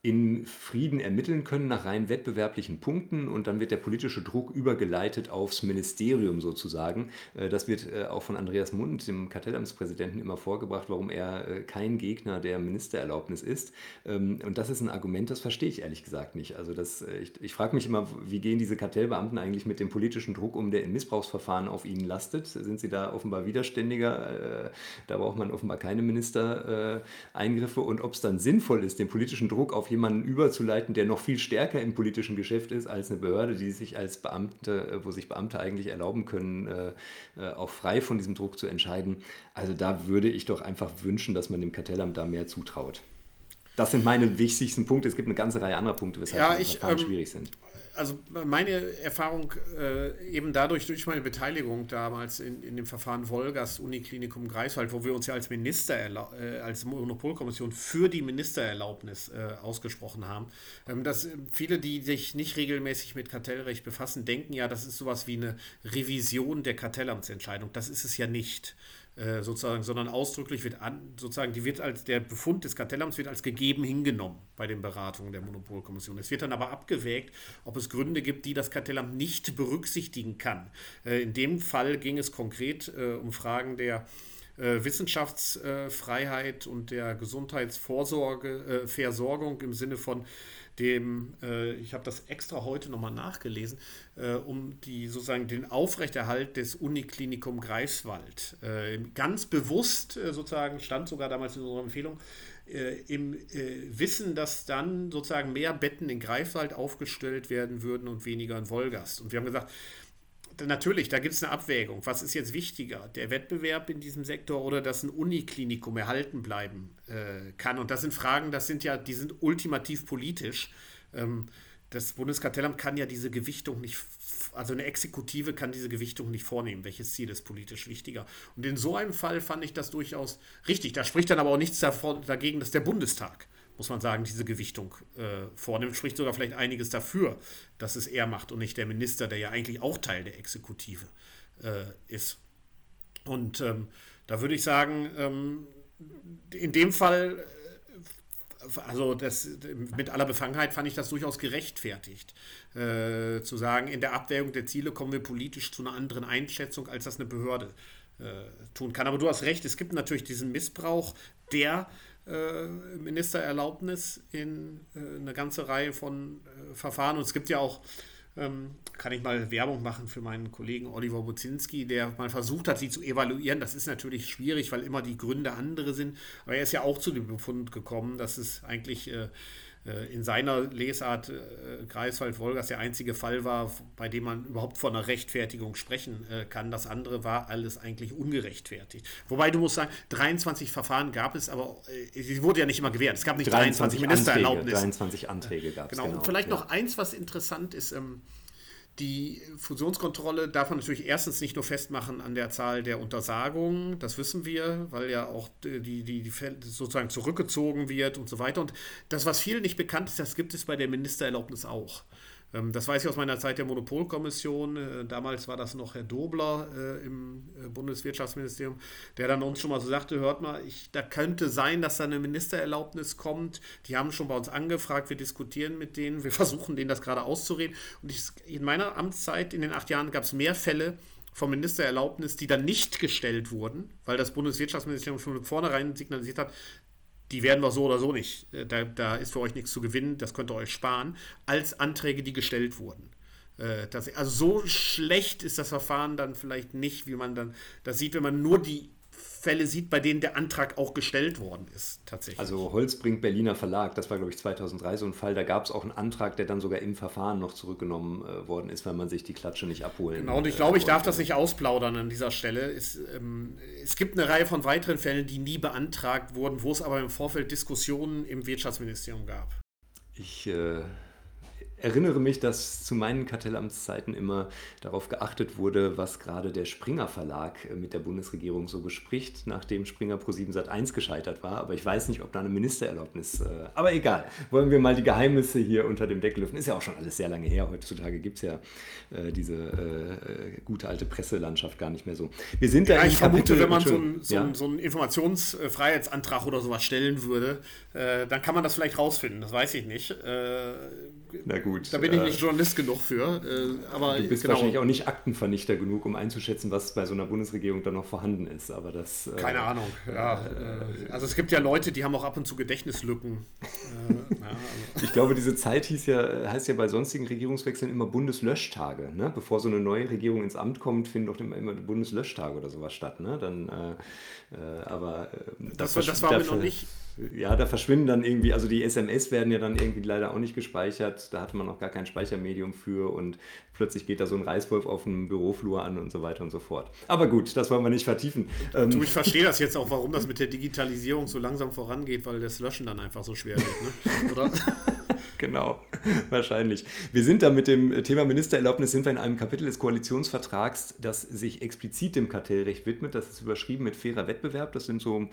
in Frieden ermitteln können nach rein wettbewerblichen Punkten und dann wird der politische Druck übergeleitet aufs Ministerium sozusagen. Äh, das wird äh, auch von Andreas Mund, dem Kartellamtspräsidenten, immer vorgebracht, warum er äh, kein Gegner der Ministererlaubnis ist. Ähm, und das ist ein Argument, das verstehe ich ehrlich gesagt nicht. Also das, ich, ich frage mich immer, wie gehen diese Kartellbeamten eigentlich mit dem politischen Druck um, der in Missbrauchsverfahren auf ihnen lastet? Sind sie da offenbar widerständiger? Da braucht man offenbar keine Ministereingriffe. Und ob es dann sinnvoll ist, den politischen Druck auf jemanden überzuleiten, der noch viel stärker im politischen Geschäft ist als eine Behörde, die sich als Beamte, äh, wo sich Beamte eigentlich erlauben können, äh, äh, auch frei von diesem Druck zu entscheiden. Also da würde ich doch einfach wünschen, dass man dem Kartellamt da mehr zutraut. Das sind meine wichtigsten Punkte. Es gibt eine ganze Reihe anderer Punkte, weshalb ja, ich, ähm, schwierig sind also meine Erfahrung äh, eben dadurch, durch meine Beteiligung damals in, in dem Verfahren Wolgast Uniklinikum Greifswald, wo wir uns ja als Minister, äh, als Monopolkommission für die Ministererlaubnis äh, ausgesprochen haben, ähm, dass viele, die sich nicht regelmäßig mit Kartellrecht befassen, denken ja, das ist sowas wie eine Revision der Kartellamtsentscheidung. Das ist es ja nicht. Äh, sozusagen, sondern ausdrücklich wird an, sozusagen, die wird als der Befund des Kartellamts wird als gegeben hingenommen bei den Beratungen der Monopolkommission. Es wird dann aber abgewägt, ob es Gründe gibt, die das Kartellamt nicht berücksichtigen kann. Äh, in dem Fall ging es konkret äh, um Fragen der Wissenschaftsfreiheit und der Gesundheitsvorsorge, Versorgung im Sinne von dem, äh, ich habe das extra heute nochmal nachgelesen, äh, um die sozusagen den Aufrechterhalt des Uniklinikum Greifswald. Äh, ganz bewusst äh, sozusagen stand sogar damals in unserer Empfehlung, äh, im äh, Wissen, dass dann sozusagen mehr Betten in Greifswald aufgestellt werden würden und weniger in Wolgast. Und wir haben gesagt, natürlich, da gibt es eine Abwägung. Was ist jetzt wichtiger? Der Wettbewerb in diesem Sektor oder dass ein Uniklinikum erhalten bleiben äh, kann? Und das sind Fragen, das sind ja, die sind ultimativ politisch. Ähm, das Bundeskartellamt kann ja diese Gewichtung nicht, also eine Exekutive kann diese Gewichtung nicht vornehmen. Welches Ziel ist politisch wichtiger? Und in so einem Fall fand ich das durchaus richtig. Da spricht dann aber auch nichts davor, dagegen, dass der Bundestag muss man sagen, diese Gewichtung äh, vornimmt. Spricht sogar vielleicht einiges dafür, dass es er macht und nicht der Minister, der ja eigentlich auch Teil der Exekutive äh, ist. Und ähm, da würde ich sagen, ähm, in dem Fall also das, mit aller Befangenheit fand ich das durchaus gerechtfertigt, äh, zu sagen, in der Abwägung der Ziele kommen wir politisch zu einer anderen Einschätzung, als das eine Behörde äh, tun kann. Aber du hast recht, es gibt natürlich diesen Missbrauch der äh, Ministererlaubnis in äh, eine ganze Reihe von äh, Verfahren. Und es gibt ja auch ähm, kann ich mal Werbung machen für meinen Kollegen Oliver Buzinski, der mal versucht hat, sie zu evaluieren. Das ist natürlich schwierig, weil immer die Gründe andere sind. Aber er ist ja auch zu dem Befund gekommen, dass es eigentlich äh, äh, in seiner Lesart äh, Greifswald-Wolgers der einzige Fall war, bei dem man überhaupt von einer Rechtfertigung sprechen äh, kann. Das andere war alles eigentlich ungerechtfertigt. Wobei du musst sagen, 23 Verfahren gab es, aber äh, sie wurde ja nicht immer gewährt. Es gab nicht 23, 23 Ministererlaubnisse. 23 Anträge gab es. Genau. genau. Und vielleicht ja. noch eins, was interessant ist. Ähm, die Fusionskontrolle darf man natürlich erstens nicht nur festmachen an der Zahl der Untersagungen, das wissen wir, weil ja auch die, die, die sozusagen zurückgezogen wird und so weiter. Und das, was vielen nicht bekannt ist, das gibt es bei der Ministererlaubnis auch. Ähm, das weiß ich aus meiner Zeit der Monopolkommission. Äh, damals war das noch Herr Dobler äh, im äh, Bundeswirtschaftsministerium, der dann uns schon mal so sagte, hört mal, ich, da könnte sein, dass da eine Ministererlaubnis kommt. Die haben schon bei uns angefragt, wir diskutieren mit denen, wir versuchen denen das gerade auszureden. Und ich, in meiner Amtszeit in den acht Jahren gab es mehr Fälle, vom Ministererlaubnis, die dann nicht gestellt wurden, weil das Bundeswirtschaftsministerium schon von vornherein signalisiert hat, die werden wir so oder so nicht. Äh, da, da ist für euch nichts zu gewinnen, das könnt ihr euch sparen, als Anträge, die gestellt wurden. Äh, das, also so schlecht ist das Verfahren dann vielleicht nicht, wie man dann das sieht, wenn man nur die Fälle sieht, bei denen der Antrag auch gestellt worden ist, tatsächlich. Also Holzbrink Berliner Verlag, das war glaube ich 2003 so ein Fall, da gab es auch einen Antrag, der dann sogar im Verfahren noch zurückgenommen äh, worden ist, weil man sich die Klatsche nicht abholen Genau, und ich glaube, ich darf das nicht ausplaudern an dieser Stelle. Es, ähm, es gibt eine Reihe von weiteren Fällen, die nie beantragt wurden, wo es aber im Vorfeld Diskussionen im Wirtschaftsministerium gab. Ich äh, erinnere mich, dass zu meinen Kartellamtszeiten immer darauf geachtet wurde, was gerade der Springer Verlag äh, mit der Bundesregierung so bespricht, nachdem Springer Pro 7 Sat 1 gescheitert war. Aber ich weiß nicht, ob da eine Ministererlaubnis. Äh, aber egal, wollen wir mal die Geheimnisse hier unter dem Deckel lüften. Ist ja auch schon alles sehr lange her. Heutzutage gibt es ja äh, diese äh, gute alte Presselandschaft gar nicht mehr so. Wir sind da ja, ich vermute, wenn man so, ein, so, ja? so einen Informationsfreiheitsantrag oder sowas stellen würde, äh, dann kann man das vielleicht rausfinden. Das weiß ich nicht. Äh, Na gut. Da bin ich nicht Journalist genug für. Äh, aber du bist genau. wahrscheinlich auch nicht Aktenvernichter genug, um einzuschätzen, was bei so einer Bundesregierung dann noch vorhanden ist. Aber das. Äh, Keine Ahnung. Ja, äh, also es gibt ja Leute, die haben auch ab und zu Gedächtnislücken. ja, also. Ich glaube, diese Zeit hieß ja, heißt ja bei sonstigen Regierungswechseln immer Bundeslöschtage. Ne? Bevor so eine neue Regierung ins Amt kommt, finden doch immer, immer Bundeslöschtage oder sowas statt. Ne? Dann, aber das, das, das war mir noch nicht ja, da verschwinden dann irgendwie, also die SMS werden ja dann irgendwie leider auch nicht gespeichert. Da hatte man noch gar kein Speichermedium für und plötzlich geht da so ein Reißwolf auf dem Büroflur an und so weiter und so fort. Aber gut, das wollen wir nicht vertiefen. Ähm, du, ich verstehe das jetzt auch, warum das mit der Digitalisierung so langsam vorangeht, weil das Löschen dann einfach so schwer wird, ne? oder? Genau, wahrscheinlich. Wir sind da mit dem Thema Ministererlaubnis, sind wir in einem Kapitel des Koalitionsvertrags, das sich explizit dem Kartellrecht widmet. Das ist überschrieben mit fairer Wettbewerb. Das sind so,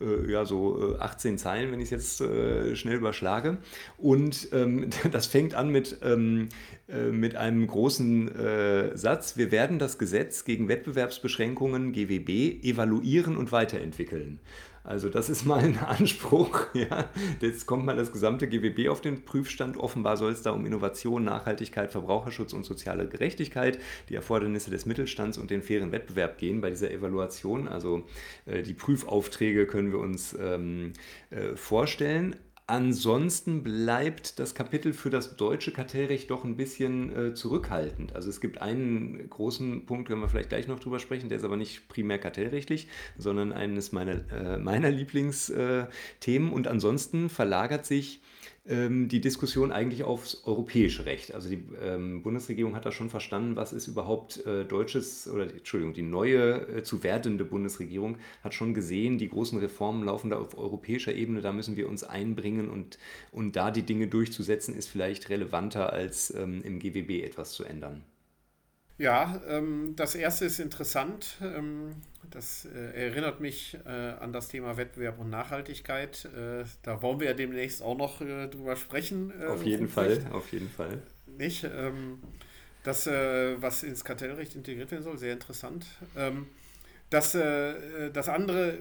äh, ja, so 18 äh, Zeilen, wenn ich es jetzt äh, schnell überschlage. Und ähm, das fängt an mit, ähm, äh, mit einem großen äh, Satz. Wir werden das Gesetz gegen Wettbewerbsbeschränkungen, GWB, evaluieren und weiterentwickeln. Also das ist mal ein Anspruch. Ja. Jetzt kommt mal das gesamte GWB auf den Prüfstand. Offenbar soll es da um Innovation, Nachhaltigkeit, Verbraucherschutz und soziale Gerechtigkeit, die Erfordernisse des Mittelstands und den fairen Wettbewerb gehen bei dieser Evaluation. Also äh, die Prüfaufträge können wir uns ähm, äh, vorstellen. Ansonsten bleibt das Kapitel für das deutsche Kartellrecht doch ein bisschen äh, zurückhaltend. Also es gibt einen großen Punkt, können wir vielleicht gleich noch drüber sprechen, der ist aber nicht primär kartellrechtlich, sondern eines meiner, äh, meiner Lieblingsthemen. Und ansonsten verlagert sich ähm, die Diskussion eigentlich aufs europäische Recht. Also die ähm, Bundesregierung hat da schon verstanden, was ist überhaupt äh, deutsches, oder Entschuldigung, die neue äh, zu werdende Bundesregierung hat schon gesehen, die großen Reformen laufen da auf europäischer Ebene, da müssen wir uns einbringen und, und da die Dinge durchzusetzen, ist vielleicht relevanter als ähm, im GWB etwas zu ändern. Ja, ähm, das erste ist interessant. Ähm, das äh, erinnert mich äh, an das Thema Wettbewerb und Nachhaltigkeit. Äh, da wollen wir ja demnächst auch noch äh, drüber sprechen. Äh, auf jeden Fall, auf jeden Fall. Nicht? Ähm, das, äh, was ins Kartellrecht integriert werden soll, sehr interessant. Ähm, Das, äh, das andere,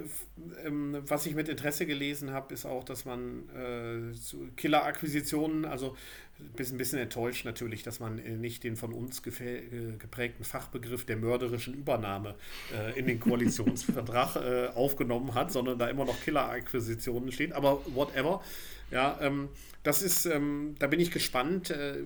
ähm, was ich mit Interesse gelesen habe, ist auch, dass man äh, Killer-Akquisitionen, also bin ein bisschen enttäuscht natürlich, dass man äh, nicht den von uns geprägten Fachbegriff der mörderischen Übernahme äh, in den Koalitionsvertrag äh, aufgenommen hat, sondern da immer noch Killer-Akquisitionen steht. Aber whatever. Ja, ähm, das ist, ähm, da bin ich gespannt. Äh,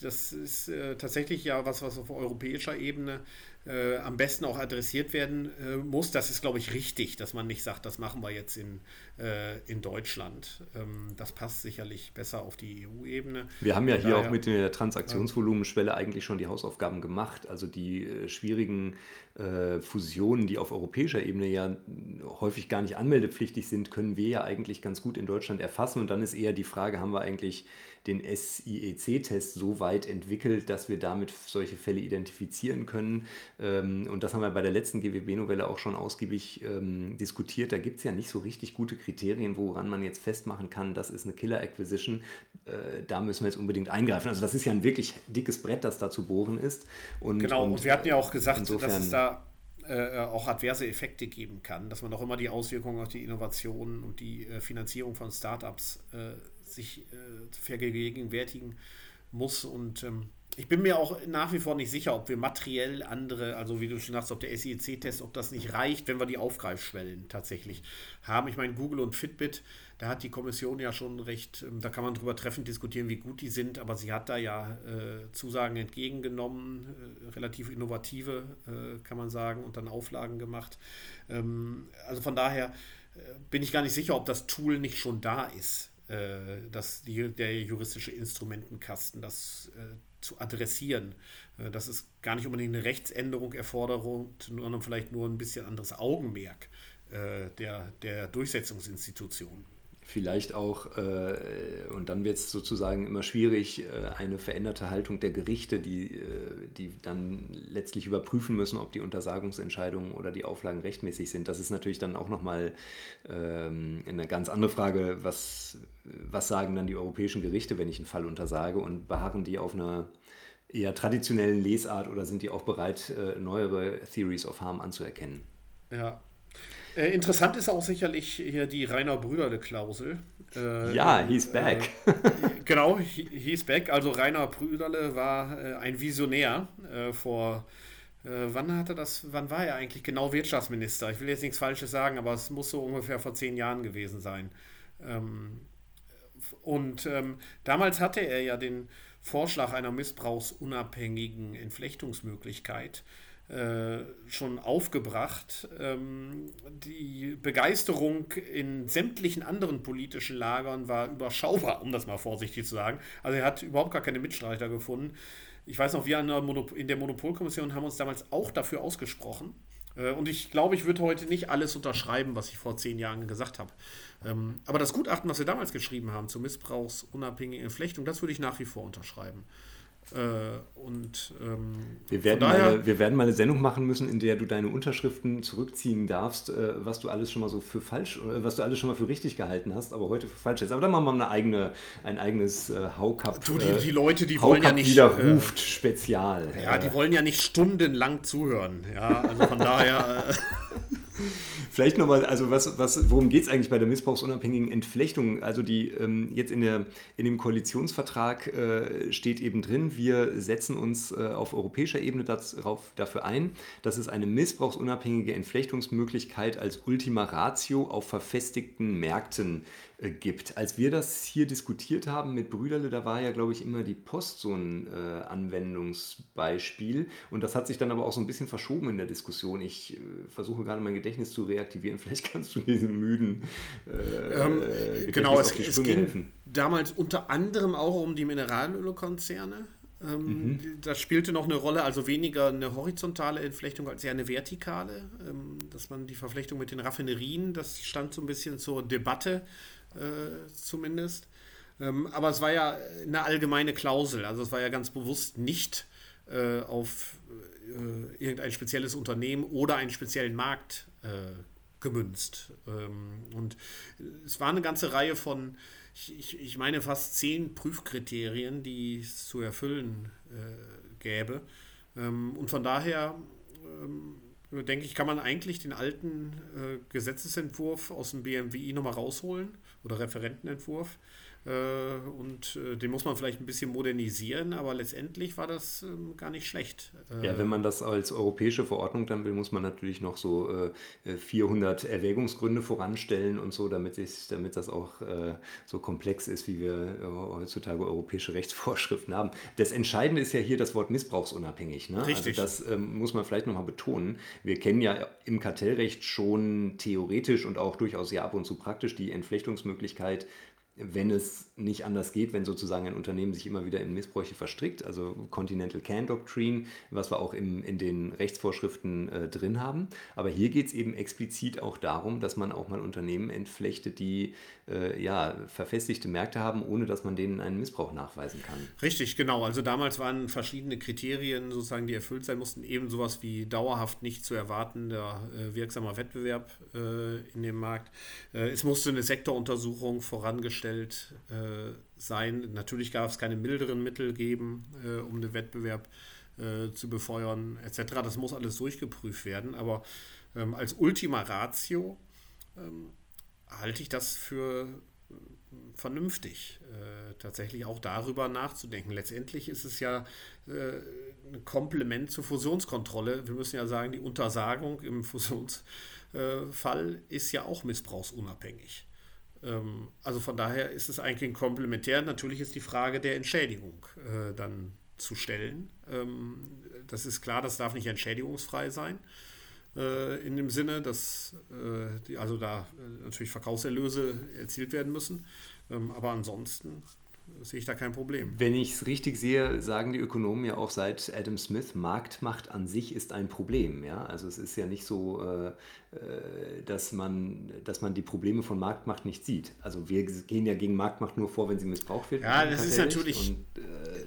das ist äh, tatsächlich ja was, was auf europäischer Ebene äh, am besten auch adressiert werden äh, muss. Das ist, glaube ich, richtig, dass man nicht sagt, das machen wir jetzt in, äh, in Deutschland. Ähm, das passt sicherlich besser auf die EU-Ebene. Wir haben ja hier daher, auch mit der Transaktionsvolumenschwelle eigentlich schon die Hausaufgaben gemacht. Also die äh, schwierigen äh, Fusionen, die auf europäischer Ebene ja häufig gar nicht anmeldepflichtig sind, können wir ja eigentlich ganz gut in Deutschland erfassen. Und dann ist eher die Frage, haben wir eigentlich den SIEC-Test so weit entwickelt, dass wir damit solche Fälle identifizieren können. Ähm, und das haben wir bei der letzten GWB-Novelle auch schon ausgiebig ähm, diskutiert. Da gibt es ja nicht so richtig gute Kriterien, woran man jetzt festmachen kann, das ist eine Killer-Acquisition. Äh, da müssen wir jetzt unbedingt eingreifen. Also das ist ja ein wirklich dickes Brett, das da zu bohren ist. Und, genau, und, und wir hatten ja auch gesagt, insofern, dass es da äh, auch adverse Effekte geben kann, dass man auch immer die Auswirkungen auf die Innovation und die äh, Finanzierung von Startups äh, sich äh, vergegenwärtigen muss. Und ähm, ich bin mir auch nach wie vor nicht sicher, ob wir materiell andere, also wie du schon sagst, ob der SIEC-Test, ob das nicht reicht, wenn wir die Aufgreifschwellen tatsächlich haben. Ich meine, Google und Fitbit, da hat die Kommission ja schon recht, ähm, da kann man drüber treffend diskutieren, wie gut die sind, aber sie hat da ja äh, Zusagen entgegengenommen, äh, relativ innovative, äh, kann man sagen, und dann Auflagen gemacht. Ähm, also von daher äh, bin ich gar nicht sicher, ob das Tool nicht schon da ist äh, dass die, der juristische Instrumentenkasten das äh, zu adressieren. Äh, das ist gar nicht unbedingt eine Rechtsänderung erfordert, sondern vielleicht nur ein bisschen anderes Augenmerk äh, der, der Durchsetzungsinstitutionen vielleicht auch, äh, und dann wird es sozusagen immer schwierig, äh, eine veränderte Haltung der Gerichte, die, äh, die dann letztlich überprüfen müssen, ob die Untersagungsentscheidungen oder die Auflagen rechtmäßig sind. Das ist natürlich dann auch nochmal ähm, eine ganz andere Frage, was, was sagen dann die europäischen Gerichte, wenn ich einen Fall untersage und beharren die auf einer eher traditionellen Lesart oder sind die auch bereit, äh, neuere Theories of Harm anzuerkennen? Ja, äh, interessant ist auch sicherlich hier die Rainer Brüderle-Klausel. Äh, ja, he's back. Äh, genau, he's back. Also Rainer Brüderle war äh, ein Visionär äh, vor. Äh, wann hat er das? Wann war er eigentlich genau Wirtschaftsminister? Ich will jetzt nichts Falsches sagen, aber es muss so ungefähr vor zehn Jahren gewesen sein. Ähm, und ähm, damals hatte er ja den Vorschlag einer missbrauchsunabhängigen Entflechtungsmöglichkeit äh, schon aufgebracht. Ähm, die Begeisterung in sämtlichen anderen politischen Lagern war überschaubar, um das mal vorsichtig zu sagen. Also er hat überhaupt gar keine Mitstreiter gefunden. Ich weiß noch, wir in der Monopolkommission haben uns damals auch dafür ausgesprochen. Äh, und ich glaube, ich würde heute nicht alles unterschreiben, was ich vor zehn Jahren gesagt habe. Ähm, aber das Gutachten, was wir damals geschrieben haben zur missbrauchsunabhängigen Entflechtung, das würde ich nach wie vor unterschreiben. Äh, und ähm, wir, werden daher, mal, wir werden mal eine Sendung machen müssen, in der du deine Unterschriften zurückziehen darfst, äh, was du alles schon mal so für falsch, äh, was du alles schon mal für richtig gehalten hast, aber heute für falsch ist. Aber dann machen wir mal eine eigene, ein eigenes äh, Haucup. Du, die, die Leute, die wollen ja nicht. widerruft Spezial. Ja, die wollen ja nicht stundenlang zuhören. Ja, also von daher. Vielleicht nochmal, also was, was, worum geht es eigentlich bei der missbrauchsunabhängigen Entflechtung? Also die ähm, jetzt in, der, in dem Koalitionsvertrag äh, steht eben drin, wir setzen uns äh, auf europäischer Ebene darauf, dafür ein, dass es eine missbrauchsunabhängige Entflechtungsmöglichkeit als Ultima Ratio auf verfestigten Märkten äh, gibt. Als wir das hier diskutiert haben mit Brüderle, da war ja, glaube ich, immer die Post so ein äh, Anwendungsbeispiel. Und das hat sich dann aber auch so ein bisschen verschoben in der Diskussion. Ich äh, versuche gerade mein Gedächtnis zu reaktivieren. Vielleicht kannst du diesen müden äh, ähm, äh, genau, es, es ging helfen. damals unter anderem auch um die Mineralölkonzerne. Ähm, mhm. Das spielte noch eine Rolle, also weniger eine horizontale Entflechtung als eher eine vertikale. Ähm, dass man die Verflechtung mit den Raffinerien, das stand so ein bisschen zur Debatte äh, zumindest. Ähm, aber es war ja eine allgemeine Klausel, also es war ja ganz bewusst nicht äh, auf äh, irgendein spezielles Unternehmen oder einen speziellen Markt äh, gemünzt. Ähm, und es war eine ganze Reihe von, ich, ich meine fast zehn Prüfkriterien, die es zu erfüllen äh, gäbe. Ähm, und von daher ähm, denke ich, kann man eigentlich den alten äh, Gesetzesentwurf aus dem BMWI nochmal rausholen oder Referentenentwurf und äh, den muss man vielleicht ein bisschen modernisieren, aber letztendlich war das ähm, gar nicht schlecht. Äh, ja, wenn man das als europäische Verordnung dann will, muss man natürlich noch so 400 Erwägungsgründe voranstellen und so, damit, ich, damit das auch so komplex ist, wie wir heutzutage europäische Rechtsvorschriften haben. Das Entscheidende ist ja hier das Wort missbrauchsunabhängig. Ne? Also Richtig. Also das ähm, muss man vielleicht nochmal betonen. Wir kennen ja im Kartellrecht schon theoretisch und auch durchaus ja ab und zu praktisch die Entflechtungsmöglichkeit wenn es nicht anders geht, wenn sozusagen ein Unternehmen sich immer wieder in Missbräuche verstrickt, also Continental Can Doctrine, was wir auch im, in den Rechtsvorschriften äh, drin haben. Aber hier geht es eben explizit auch darum, dass man auch mal Unternehmen entflechtet, die äh, ja, verfestigte Märkte haben, ohne dass man denen einen Missbrauch nachweisen kann. Richtig, genau. Also damals waren verschiedene Kriterien sozusagen, die erfüllt sein mussten, eben sowas wie dauerhaft nicht zu erwartender äh, wirksamer Wettbewerb äh, in dem Markt. Äh, es musste eine Sektoruntersuchung vorangestellt äh, sein. Natürlich gab es keine milderen Mittel geben, äh, um den Wettbewerb zu befeuern, etc. Das muss alles durchgeprüft werden. Aber ähm, als Ultima Ratio ähm, halte ich das für äh, vernünftig, äh, tatsächlich auch darüber nachzudenken. Letztendlich ist es ja äh, ein Komplement zur Fusionskontrolle. Wir müssen ja sagen, die Untersagung im Fusionsfall ist ja auch missbrauchsunabhängig. Ähm, also von daher ist es eigentlich ein Komplementär. Natürlich ist die Frage der Entschädigung äh, dann zu stellen. Ähm, das ist klar, das darf nicht entschädigungsfrei sein. Äh, in dem Sinne, dass äh, die, also da äh, natürlich Verkaufserlöse erzielt werden müssen. Ähm, aber ansonsten sehe ich da kein Problem. Wenn ich es richtig sehe, sagen die Ökonomen ja auch seit Adam Smith, Marktmacht an sich ist ein Problem. Ja? Also es ist ja nicht so, äh, äh, dass, man, dass man die Probleme von Marktmacht nicht sieht. Also wir gehen ja gegen Marktmacht nur vor, wenn sie missbraucht wird. Ja, das ist natürlich... Und, äh,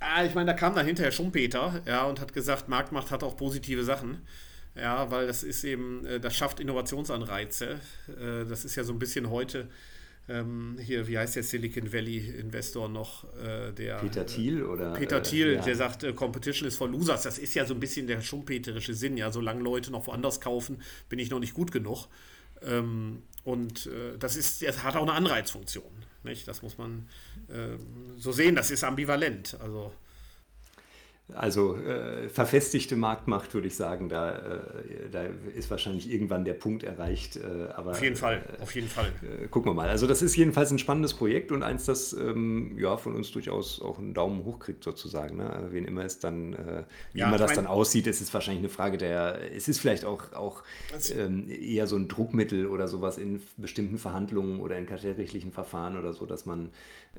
ah, ich meine, da kam dann hinterher Schumpeter ja, und hat gesagt, Marktmacht hat auch positive Sachen. Ja, weil das ist eben, äh, das schafft Innovationsanreize. Äh, das ist ja so ein bisschen heute ähm, hier, wie heißt der Silicon Valley Investor noch? Äh, der, Peter Thiel oder? Peter äh, Thiel, ja. der sagt, äh, Competition ist for Losers. Das ist ja so ein bisschen der schumpeterische Sinn. Ja, solange Leute noch woanders kaufen, bin ich noch nicht gut genug. Ähm, und äh, das, ist, das hat auch eine Anreizfunktion. Nicht? Das muss man ähm, so sehen. Das ist ambivalent. Also also äh, verfestigte Marktmacht, würde ich sagen, da, äh, da ist wahrscheinlich irgendwann der Punkt erreicht. Äh, aber, auf jeden Fall, äh, auf jeden Fall. Äh, gucken wir mal. Also das ist jedenfalls ein spannendes Projekt und eins, das ähm, ja, von uns durchaus auch einen Daumen hoch kriegt sozusagen. Ne? Also wen immer es dann, äh, wie ja, immer das dann aussieht, ist es wahrscheinlich eine Frage der, es ist vielleicht auch, auch ähm, eher so ein Druckmittel oder sowas in bestimmten Verhandlungen oder in kartellrechtlichen Verfahren oder so, dass man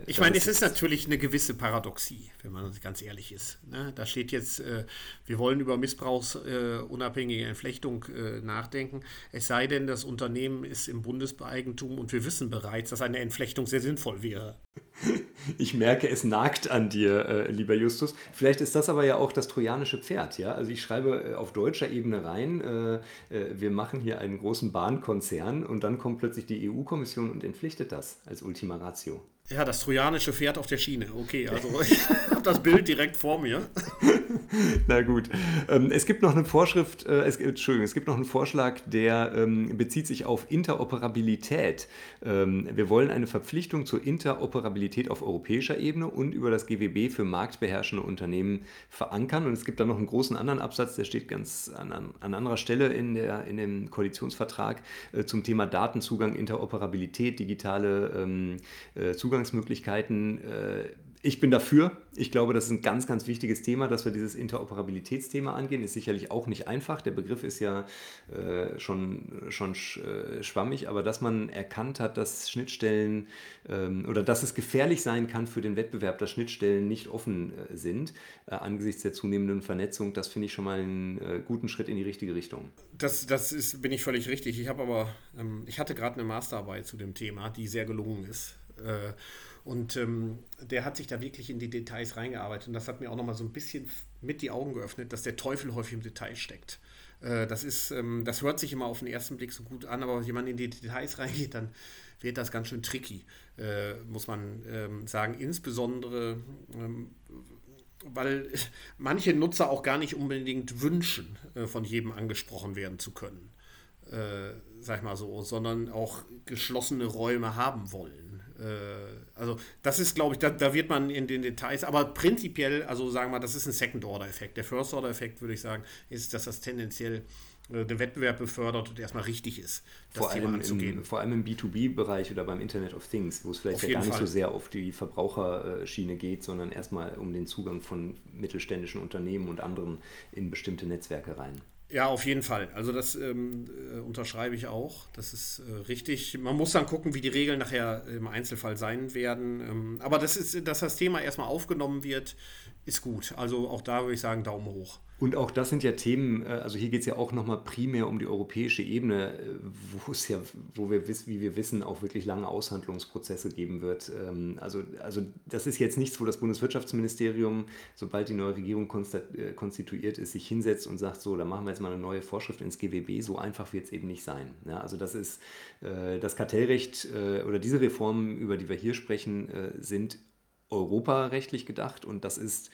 ich meine, es ist natürlich eine gewisse Paradoxie, wenn man ganz ehrlich ist. Ne? Da steht jetzt, äh, wir wollen über missbrauchsunabhängige äh, Entflechtung äh, nachdenken. Es sei denn, das Unternehmen ist im Bundeseigentum und wir wissen bereits, dass eine Entflechtung sehr sinnvoll wäre. Ich merke, es nagt an dir, äh, lieber Justus. Vielleicht ist das aber ja auch das trojanische Pferd, ja? Also ich schreibe auf deutscher Ebene rein, äh, wir machen hier einen großen Bahnkonzern und dann kommt plötzlich die EU-Kommission und entpflichtet das als Ultima Ratio. Ja, das trojanische Pferd auf der Schiene. Okay, also ich habe das Bild direkt vor mir. Na gut. Ähm, es gibt noch eine Vorschrift, äh, es, Entschuldigung, es gibt noch einen Vorschlag, der ähm, bezieht sich auf Interoperabilität. Ähm, wir wollen eine Verpflichtung zur Interoperabilität auf europäischer Ebene und über das GWB für marktbeherrschende Unternehmen verankern. Und es gibt da noch einen großen anderen Absatz, der steht ganz an, an, an anderer Stelle in, der, in dem Koalitionsvertrag äh, zum Thema Datenzugang, Interoperabilität, digitale äh, Zugang Zugangsmöglichkeiten. Äh, ich bin dafür. Ich glaube, das ist ein ganz, ganz wichtiges Thema, dass wir dieses Interoperabilitätsthema angehen. Ist sicherlich auch nicht einfach. Der Begriff ist ja äh, schon, schon äh, schwammig, aber dass man erkannt hat, dass Schnittstellen ähm, oder dass es gefährlich sein kann für den Wettbewerb, dass Schnittstellen nicht offen sind angesichts der zunehmenden Vernetzung, das finde ich schon mal einen guten Schritt in die richtige Richtung. Das, das ist, bin ich völlig richtig. Ich habe aber, ähm, ich hatte gerade eine Masterarbeit zu dem Thema, die sehr gelungen ist. Äh, und ähm, der hat sich da wirklich in die Details reingearbeitet. Und das hat mir auch nochmal so ein bisschen mit die Augen geöffnet, dass der Teufel häufig im Detail steckt. Äh, das, ist, ähm, das hört sich immer auf den ersten Blick so gut an, aber wenn jemand in die Details reingeht, dann wird das ganz schön tricky, äh, muss man ähm, sagen. Insbesondere ähm, weil manche Nutzer auch gar nicht unbedingt wünschen, äh, von jedem angesprochen werden zu können. Äh, sag ich mal so, sondern auch geschlossene Räume haben wollen. Äh, also das ist, glaube ich, da, da, wird man in den Details, aber prinzipiell, also sagen wir mal, das ist ein Second-Order-Effekt. Der First-Order-Effekt, würde ich sagen, ist, dass das tendenziell äh, den Wettbewerb befördert und erstmal richtig ist, das vor Thema allem anzugehen. Im, vor allem im B2B-Bereich oder beim Internet of Things, wo es vielleicht ja gar nicht Fall. so sehr auf die Verbraucherschiene geht, sondern erstmal um den Zugang von mittelständischen Unternehmen und anderen in bestimmte Netzwerke rein. Ja, auf jeden Fall. Also das ähm, äh, unterschreibe ich auch. Das ist äh, richtig. Man muss dann gucken, wie die Regeln nachher im Einzelfall sein werden. Ähm, aber das ist, dass das Thema erstmal aufgenommen wird, ist gut. Also auch da würde ich sagen, Daumen hoch. Und auch das sind ja Themen, äh, also hier geht es ja auch nochmal primär um die europäische Ebene, äh, wo es ja, wo wir wissen, wie wir wissen, auch wirklich lange Aushandlungsprozesse geben wird. Ähm, also, also das ist jetzt nichts, wo das Bundeswirtschaftsministerium, sobald die neue Regierung äh, konstituiert ist, sich hinsetzt und sagt, so, da machen wir jetzt mal eine neue Vorschrift ins GWB. So einfach wird es eben nicht sein. Ja, also das ist das Kartellrecht oder diese Reformen, über die wir hier sprechen, sind europarechtlich gedacht und das ist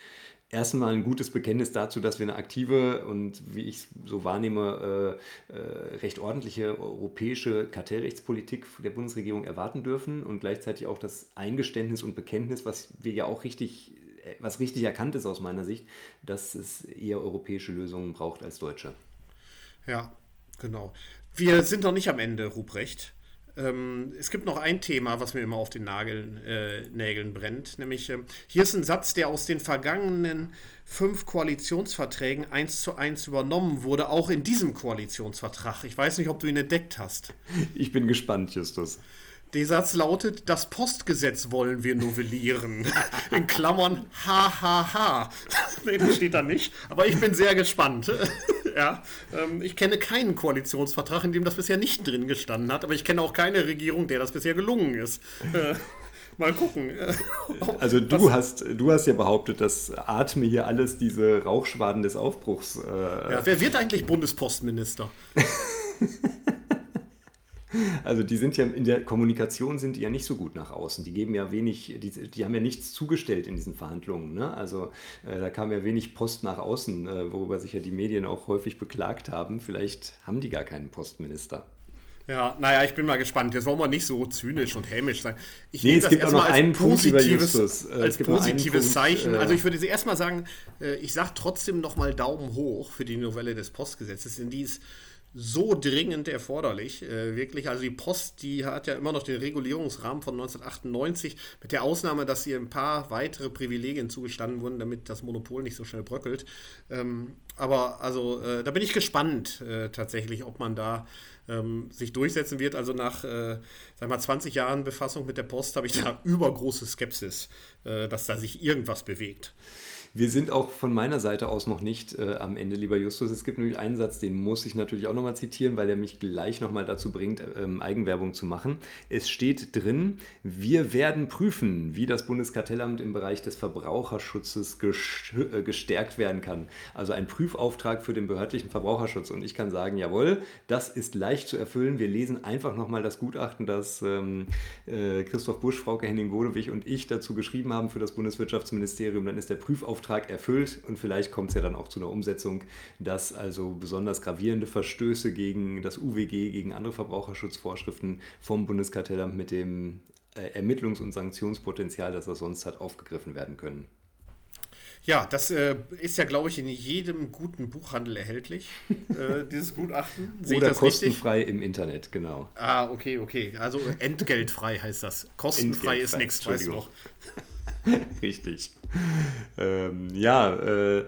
erstmal ein gutes Bekenntnis dazu, dass wir eine aktive und, wie ich so wahrnehme, äh, äh, recht ordentliche europäische Kartellrechtspolitik der Bundesregierung erwarten dürfen und gleichzeitig auch das Eingeständnis und Bekenntnis, was wir ja auch richtig, äh, was richtig erkannt ist aus meiner Sicht, dass es eher europäische Lösungen braucht als deutsche. Ja, genau. Wir sind noch nicht am Ende, Ruprecht. Ähm, es gibt noch ein Thema, was mir immer auf den Nageln, äh, Nägeln brennt, nämlich äh, hier ist ein Satz, der aus den vergangenen fünf Koalitionsverträgen eins zu eins übernommen wurde, auch in diesem Koalitionsvertrag. Ich weiß nicht, ob du ihn entdeckt hast. Ich bin gespannt, Justus. Der Satz lautet, das Postgesetz wollen wir novellieren. In Klammern, ha, ha, ha. nee, das steht da nicht. Aber ich bin sehr gespannt. Ja, ähm, ich kenne keinen Koalitionsvertrag, in dem das bisher nicht drin gestanden hat. Aber ich kenne auch keine Regierung, der das bisher gelungen ist. Äh, mal gucken. Also du hast, du hast ja behauptet, dass atme hier alles diese Rauchschwaden des Aufbruchs. Äh ja, wer wird eigentlich Bundespostminister? Also die sind ja in der Kommunikation sind die ja nicht so gut nach außen. Die geben ja wenig, die, die haben ja nichts zugestellt in diesen Verhandlungen. Ne? Also äh, da kam ja wenig Post nach außen, äh, worüber sich ja die Medien auch häufig beklagt haben. Vielleicht haben die gar keinen Postminister. Ja, naja, ich bin mal gespannt. Jetzt wollen wir nicht so zynisch und hämisch sein. Ich nee, es gibt auch noch einen positives, Punkt äh, als positives Zeichen. Äh, also ich würde sie erstmal sagen, äh, ich sage trotzdem nochmal Daumen hoch für die Novelle des Postgesetzes, denn die ist so dringend erforderlich. Äh, wirklich, also die Post, die hat ja immer noch den Regulierungsrahmen von 1998, mit der Ausnahme, dass ihr ein paar weitere Privilegien zugestanden wurden, damit das Monopol nicht so schnell bröckelt. Ähm, aber also äh, da bin ich gespannt äh, tatsächlich, ob man da ähm, sich durchsetzen wird. Also nach äh, sag mal 20 Jahren Befassung mit der Post habe ich da übergroße Skepsis, äh, dass da sich irgendwas bewegt. Wir sind auch von meiner Seite aus noch nicht äh, am Ende, lieber Justus. Es gibt nämlich einen Satz, den muss ich natürlich auch nochmal zitieren, weil er mich gleich nochmal dazu bringt, ähm, Eigenwerbung zu machen. Es steht drin, wir werden prüfen, wie das Bundeskartellamt im Bereich des Verbraucherschutzes äh, gestärkt werden kann. Also ein Prüfauftrag für den behördlichen Verbraucherschutz. Und ich kann sagen, jawohl, das ist leicht zu erfüllen. Wir lesen einfach nochmal das Gutachten, das ähm, äh, Christoph Busch, Frauke Henning-Godewig und ich dazu geschrieben haben für das Bundeswirtschaftsministerium. Dann ist der Prüfauftrag Auftrag erfüllt und vielleicht kommt es ja dann auch zu einer Umsetzung, dass also besonders gravierende Verstöße gegen das UWG, gegen andere Verbraucherschutzvorschriften vom Bundeskartellamt mit dem äh, Ermittlungs- und Sanktionspotenzial, das er sonst hat, aufgegriffen werden können. Ja, das äh, ist ja, glaube ich, in jedem guten Buchhandel erhältlich, äh, dieses Gutachten. Sehe Oder kostenfrei richtig? im Internet, genau. Ah, okay, okay. Also entgeltfrei heißt das. Kostenfrei ist nichts, weißt du noch. Richtig. Ähm, ja, äh, äh,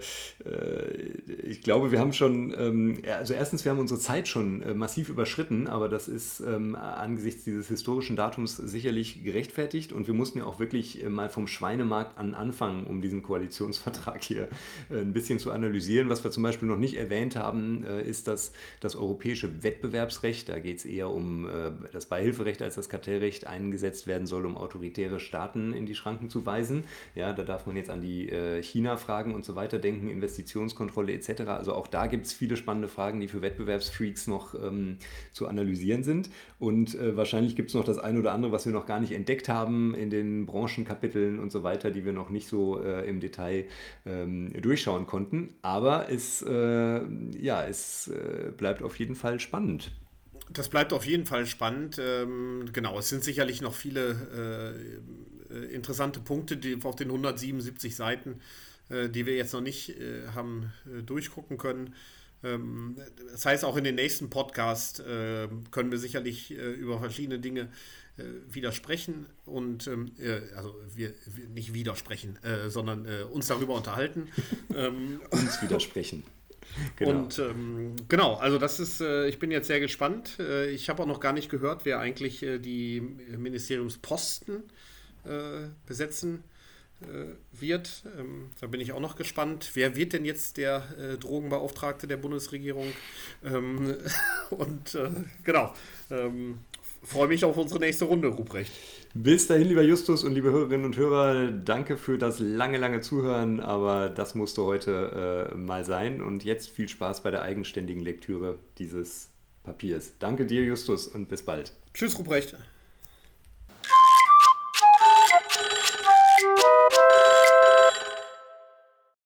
ich glaube, wir haben schon, ähm, also erstens, wir haben unsere Zeit schon äh, massiv überschritten, aber das ist ähm, angesichts dieses historischen Datums sicherlich gerechtfertigt und wir mussten ja auch wirklich äh, mal vom Schweinemarkt an anfangen, um diesen Koalitionsvertrag hier äh, ein bisschen zu analysieren. Was wir zum Beispiel noch nicht erwähnt haben, äh, ist, dass das europäische Wettbewerbsrecht, da geht es eher um das Beihilferecht als das Kartellrecht, eingesetzt werden soll, um autoritäre Staaten in die Schranken zu weisen. Ja, da darf man jetzt an die äh, China-Fragen und so weiter denken, Investitionskontrolle etc. Also auch da gibt es viele spannende Fragen, die für Wettbewerbsfreaks noch ähm, zu analysieren sind. Und äh, wahrscheinlich gibt es noch das eine oder andere, was wir noch gar nicht entdeckt haben in den Branchenkapiteln und so weiter, die wir noch nicht so äh, im Detail ähm, durchschauen konnten. Aber es, äh, ja, es äh, bleibt auf jeden Fall spannend. Das bleibt auf jeden Fall spannend. Ähm, genau, es sind sicherlich noch viele äh interessante Punkte die auf den 177 Seiten, äh, die wir jetzt noch nicht äh, haben äh, durchgucken können. Ähm, das heißt, auch in den nächsten Podcast äh, können wir sicherlich über verschiedene Dinge widersprechen und ähm, also wir, wir, nicht widersprechen, sondern uns darüber unterhalten. Ähm, uns widersprechen. Genau. Und ähm, genau, also das ist, äh, ich bin jetzt sehr gespannt. Äh, ich habe auch noch gar nicht gehört, wer eigentlich äh, die Ministeriumsposten äh, besetzen äh, wird. Ähm, da bin ich auch noch gespannt. Wer wird denn jetzt der äh, Drogenbeauftragte der Bundesregierung? Ähm, und genau, ähm, freue mich auf unsere nächste Runde, Ruprecht. Bis dahin, lieber Justus und liebe Hörerinnen und Hörer, danke für das lange, lange Zuhören, aber das musste heute äh, mal sein. Und jetzt viel Spaß bei der eigenständigen Lektüre dieses Papiers. Danke dir, Justus, und bis bald. Tschüss, Ruprecht.